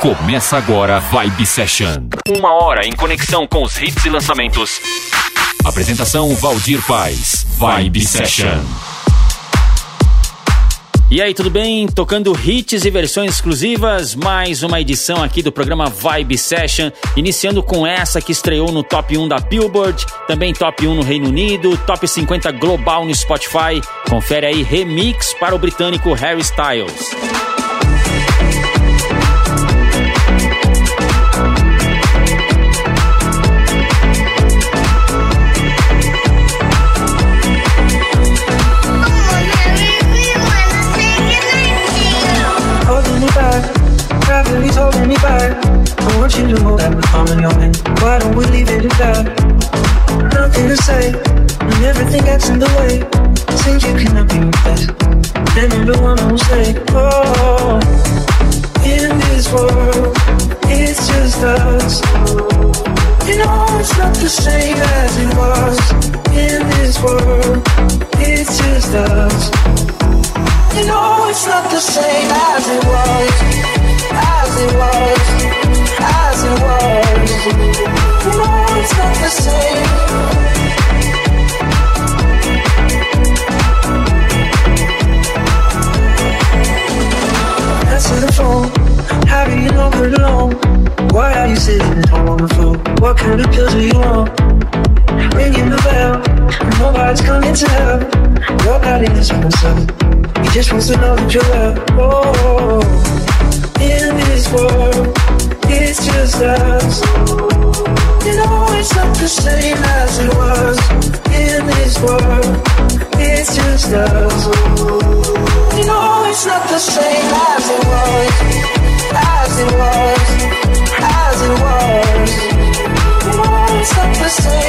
Começa agora Vibe Session. Uma hora em conexão com os hits e lançamentos. Apresentação Valdir Paz. Vibe Session. E aí, tudo bem? Tocando hits e versões exclusivas, mais uma edição aqui do programa Vibe Session, iniciando com essa que estreou no top 1 da Billboard, também top 1 no Reino Unido, top 50 global no Spotify. Confere aí remix para o britânico Harry Styles. Want you to know that we're coming your way. Why don't we leave it at that? Nothing to say, and everything gets in the way. Seems you cannot be replaced. Then you're the one who'll say, Oh, in this world, it's just us. You know it's not the same as it was. In this world, it's just us. You know it's not the same as it was as it was, as it was. No, it's not the same. Answer the phone. Do you know we're alone? Why are you sitting home on the floor? What kind of pills do you want? Ringing the bell, nobody's coming to help. Your body is the sun. He just wants to know that you're there. Oh in this world, it's just us. You know it's not the same as it was. In this world, it's just us. You know it's not the same as it was, as it was, as it was. You know it's not the same.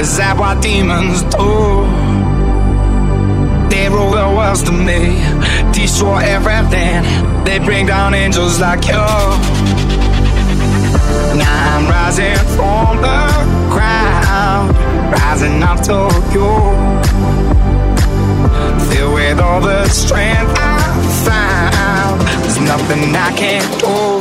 Is that what demons do? They rule the world to me, destroy everything. They bring down angels like you. Now I'm rising from the ground, rising up to you. Filled with all the strength I found, there's nothing I can't do.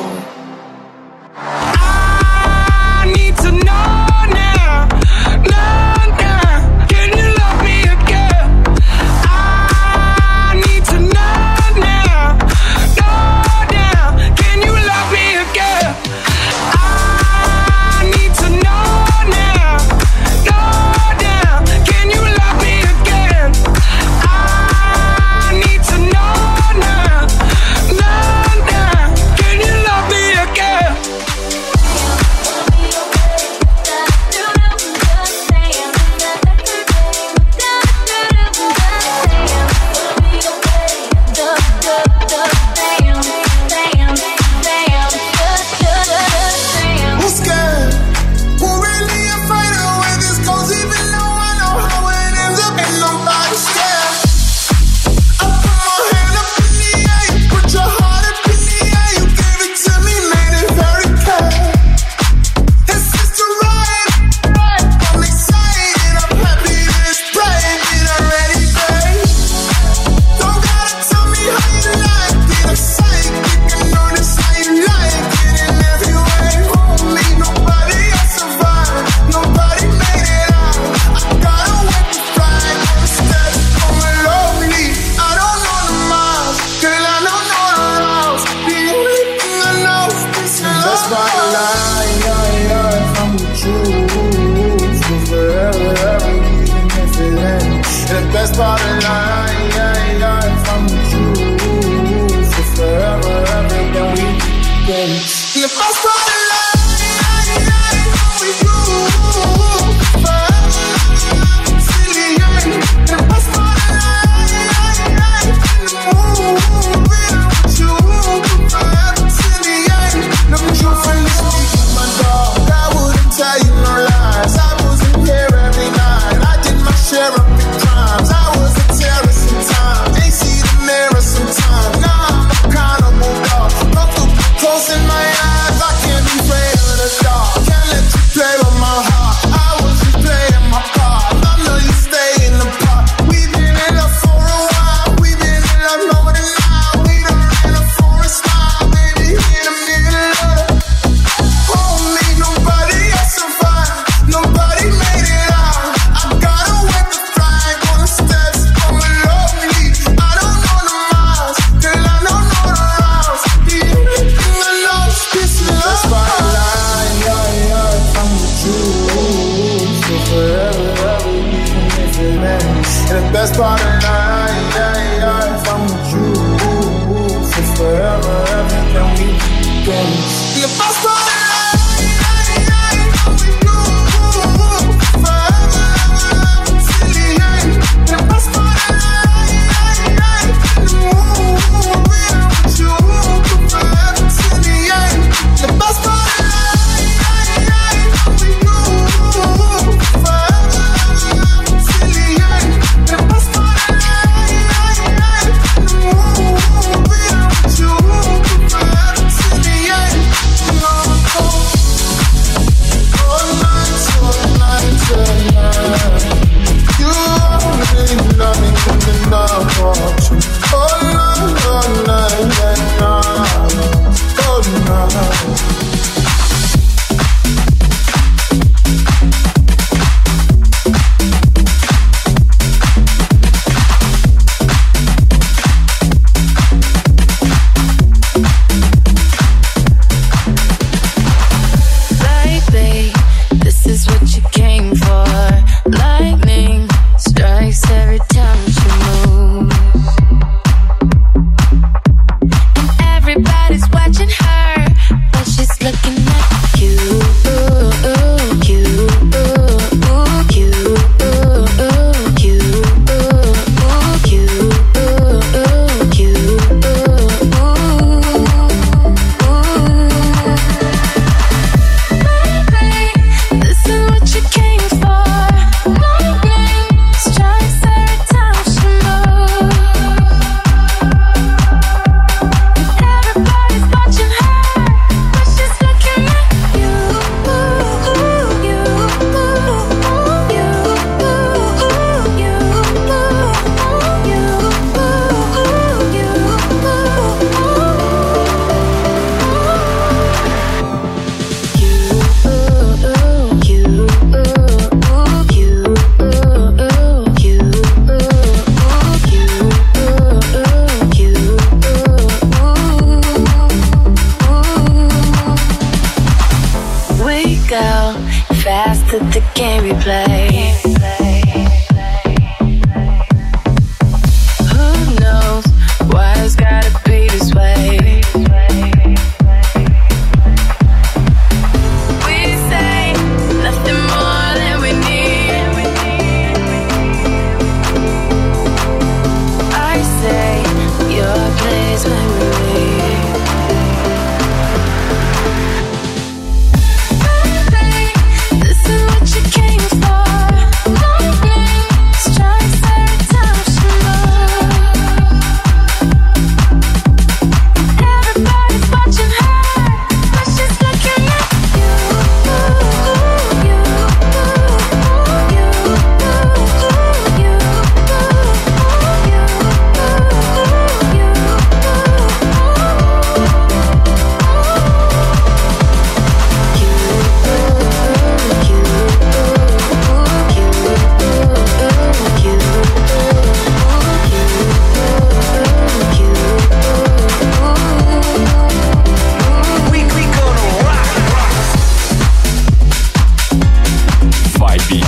YB,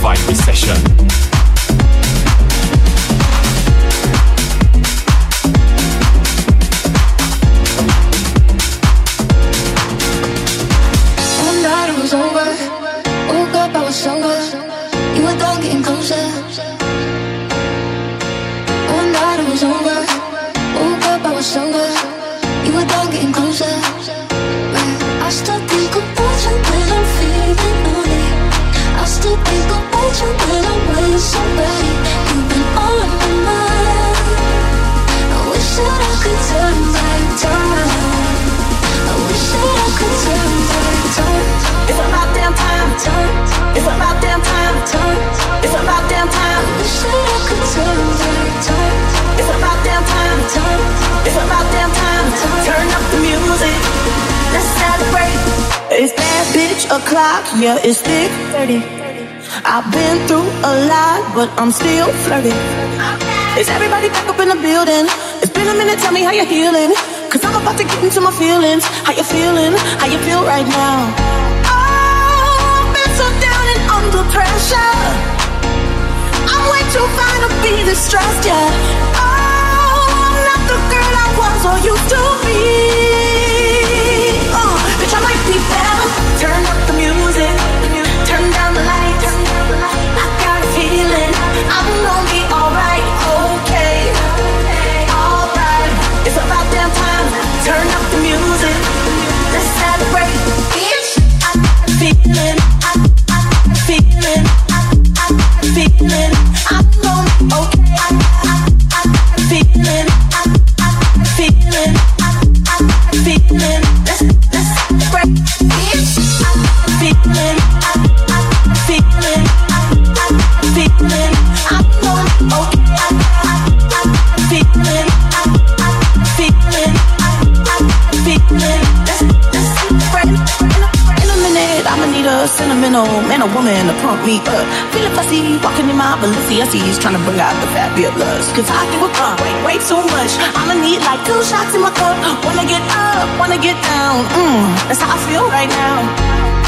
YB session. yeah, it's thick 30. I've been through a lot, but I'm still flirty. Is everybody back up in the building? It's been a minute, tell me how you're healing. Cause I'm about to get into my feelings. How you feeling? How you feel right now? Oh, I've been so down and under pressure. I'm way too fine to be distressed, yeah. Oh, I'm not the girl I was or used to be. To pump me up. Feeling fussy, walking in my Balenciagas, trying to bring out the bit. Cause I give a fuck way, way too much. I'ma need like two shots in my cup. Wanna get up, wanna get down. Mmm, that's how I feel right now.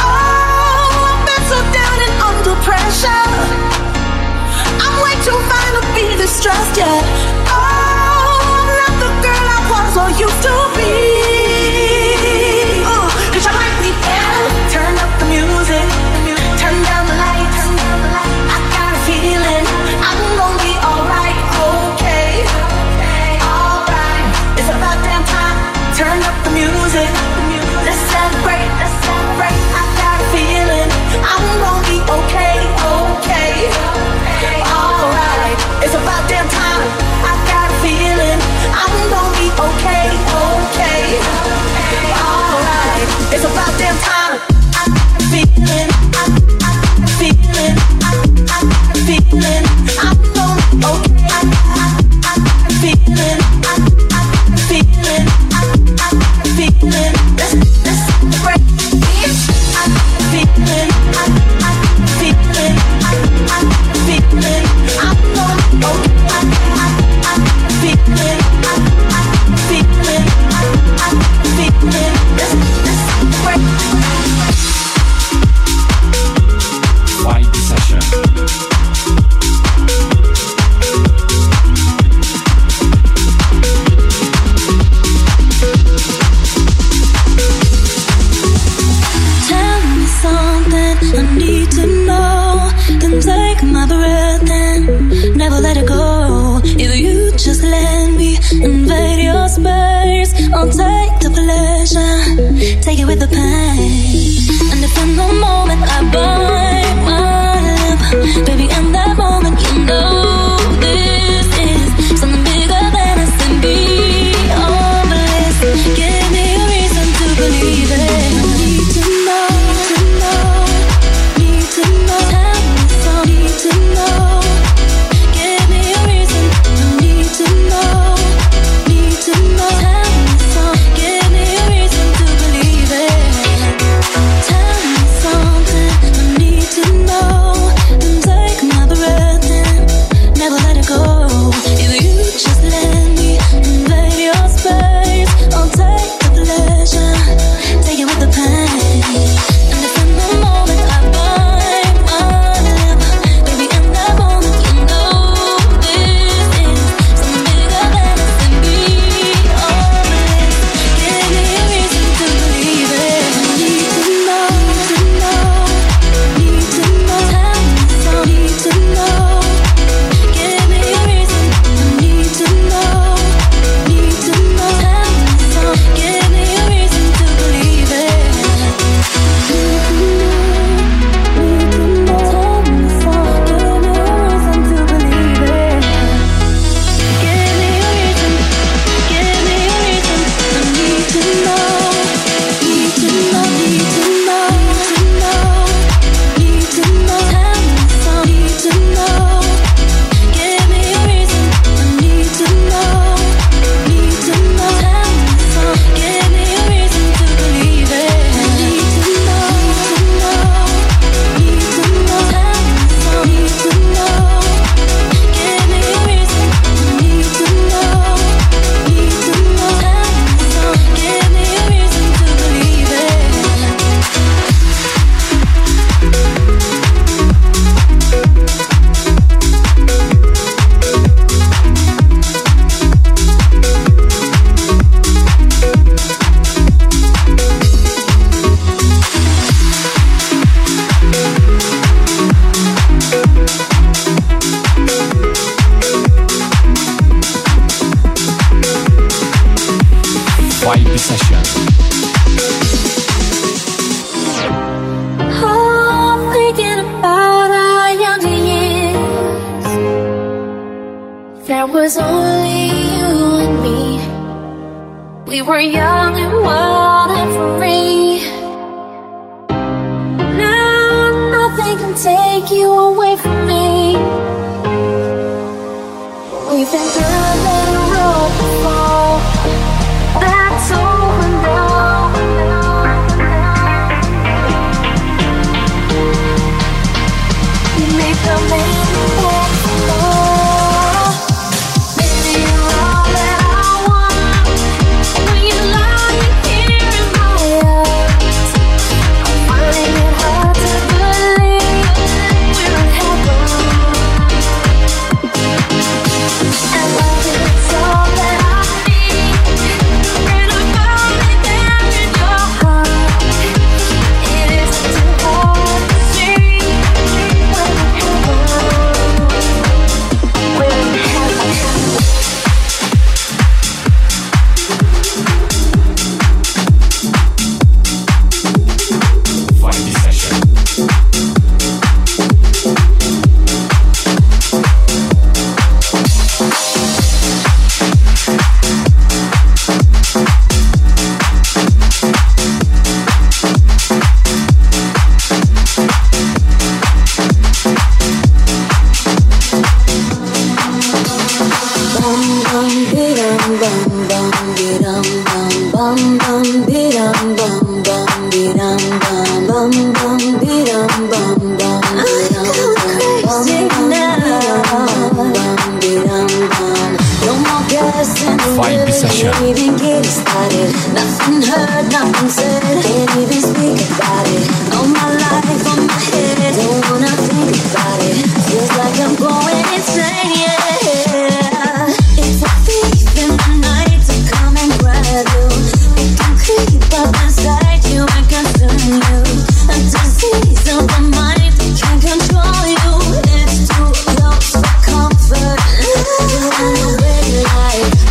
Oh, I've been so down and under pressure. I'm way too fine to be distressed, yeah. Oh, I'm not the girl I was or used to be. We've been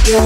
You're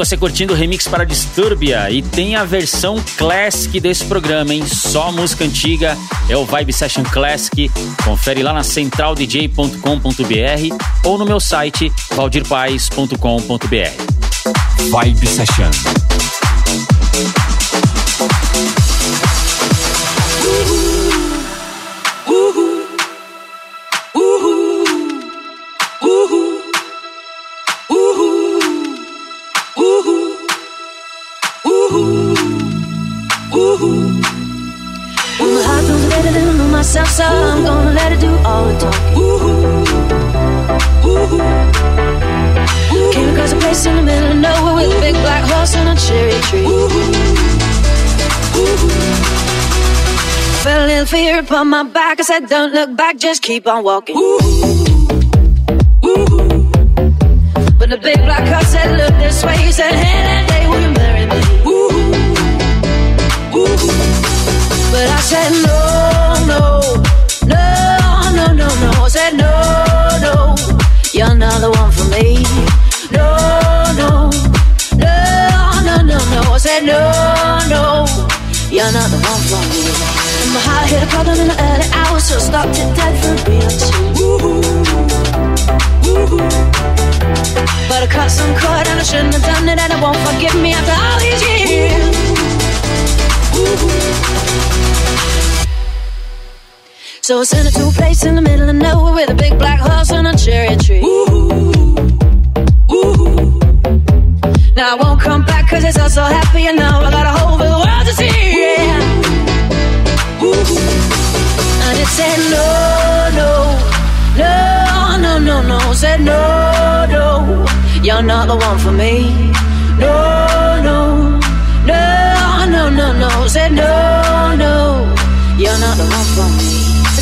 você curtindo o remix para Disturbia e tem a versão classic desse programa, hein? Só música antiga, é o Vibe Session Classic. Confere lá na centraldj.com.br ou no meu site valdirpaes.com.br. Vibe Session. Let it do all the talking. Came across a place in the middle of nowhere with a big black horse and a cherry tree. Felt a little fear upon my back. I said, Don't look back, just keep on walking. But the big black horse said, Look this way. He said, Hey, that day will you marry me? But I said no, no, said no, no, you're not the one for me. No, no, no, no, no, no. I said no, no, you're not the one for me. My heart hit a problem in the early hours, so I stopped it dead for a beat. But I cut some cord and I shouldn't have done it, and it won't forgive me after all these years. So I sent her to a place in the middle of nowhere with a big black horse and a cherry tree. Ooh, ooh. Now I won't come back cause it's all so happy and now I got a whole the world to see. Yeah. And it said no, no, no, no, no, no. Said no, no, you're not the one for me. No, no, no, no, no, no. Said no, no, you're not the one for me.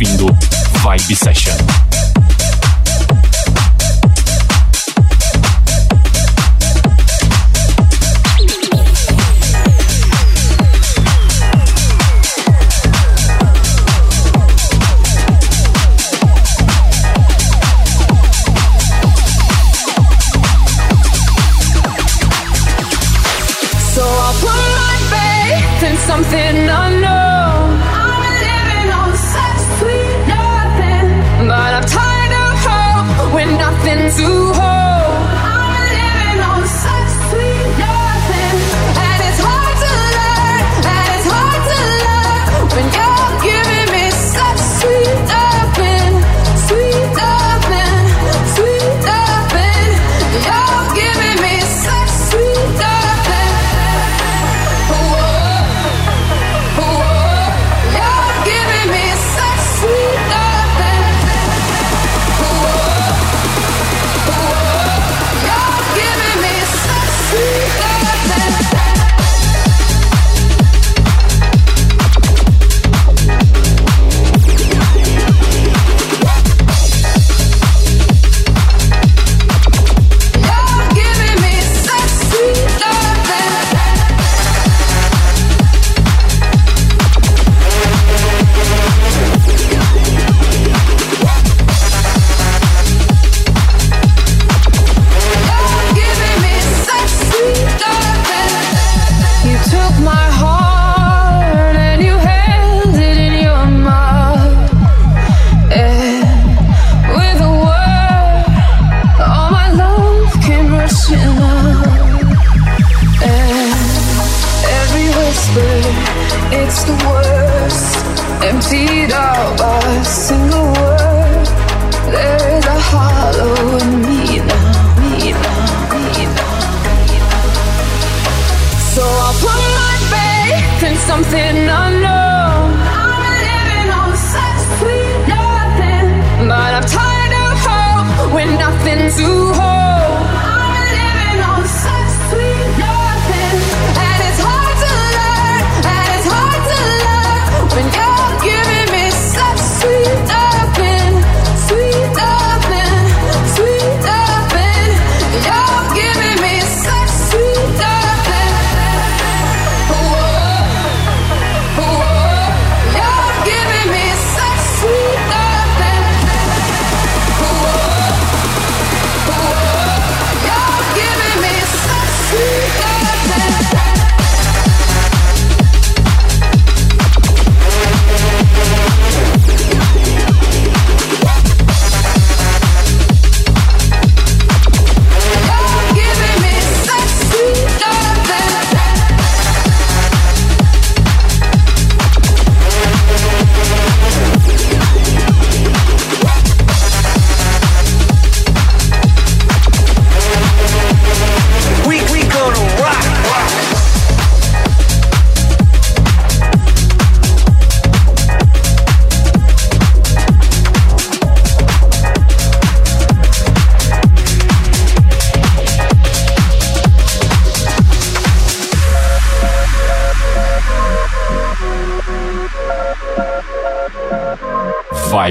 ouvindo Vibe Session. see the single.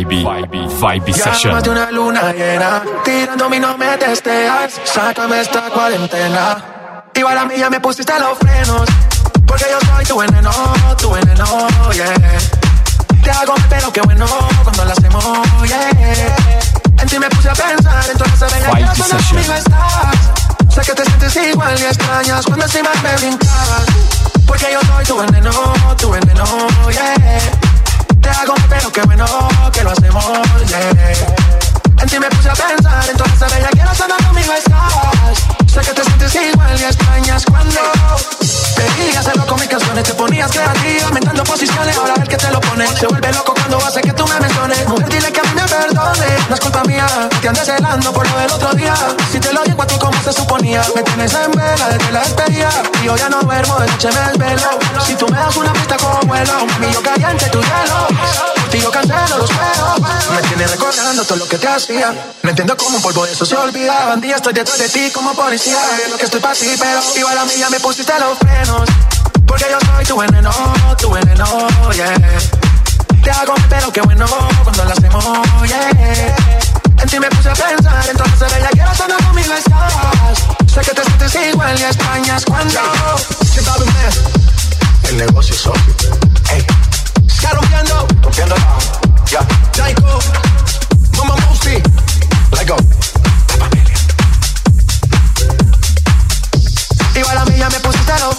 Vibe Session. Llámate una luna llena, tirando mi no me testeas, sácame esta cuarentena. Igual a mí ya me pusiste los frenos, porque yo soy tu veneno, tu veneno, yeah. Te hago mi pelo, qué bueno, cuando lo hacemos, yeah. En ti me puse a pensar, entonces bella que cuando conmigo estás. Sé que te sientes igual y extrañas cuando encima me brincas. Porque yo soy tu veneno, tu veneno, yeah te hago pero qué bueno que lo hacemos, yeah. En ti me puse a pensar, entonces bella quiero saber conmigo estás. Sé que te sientes igual y extrañas cuando Querías hacerlo con mis canciones, te ponías creativa, aumentando posiciones, ahora ver que te lo pone. Se vuelve loco cuando hace que tú me menciones. Mujer, dile que a mí me perdone, no es culpa mía, te andes celando por lo del otro día. Si te lo digo a ti como se suponía, me tienes en vela desde la despedida. Y yo ya no duermo, de noche me desvelo. Si tú me das una pista como vuelo, un millo caliente tu hielo. Yo cancelo los juegos, me tienes recordando todo lo que te hacía. No entiendo cómo un polvo eso se olvida. Bandía, estoy detrás de ti como policía. Lo que estoy para ti, pero igual a mí me pusiste los frenos. Porque yo soy tu veneno, tu veneno, yeah. Te hago pero qué bueno cuando lo hacemos, yeah. En ti me puse a pensar, entonces ella quiero estar conmigo estás. Sé que te sientes igual y extrañas cuando un mes. El negocio es obvio. Hey. Está rompiendo, rompiendo ya. Yeah. Jaiko, Mama Musti, let go. Igual a mí ya me pusiste los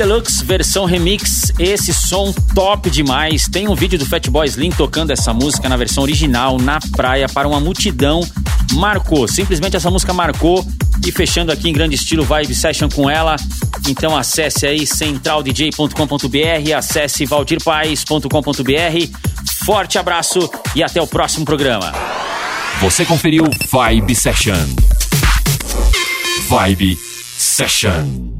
Deluxe versão remix, esse som top demais. Tem um vídeo do Fatboy Slim tocando essa música na versão original na praia para uma multidão. Marcou, simplesmente essa música marcou. E fechando aqui em grande estilo Vibe Session com ela. Então acesse aí centraldj.com.br, acesse valdirpaes.com.br. Forte abraço e até o próximo programa. Você conferiu Vibe Session. Vibe Session.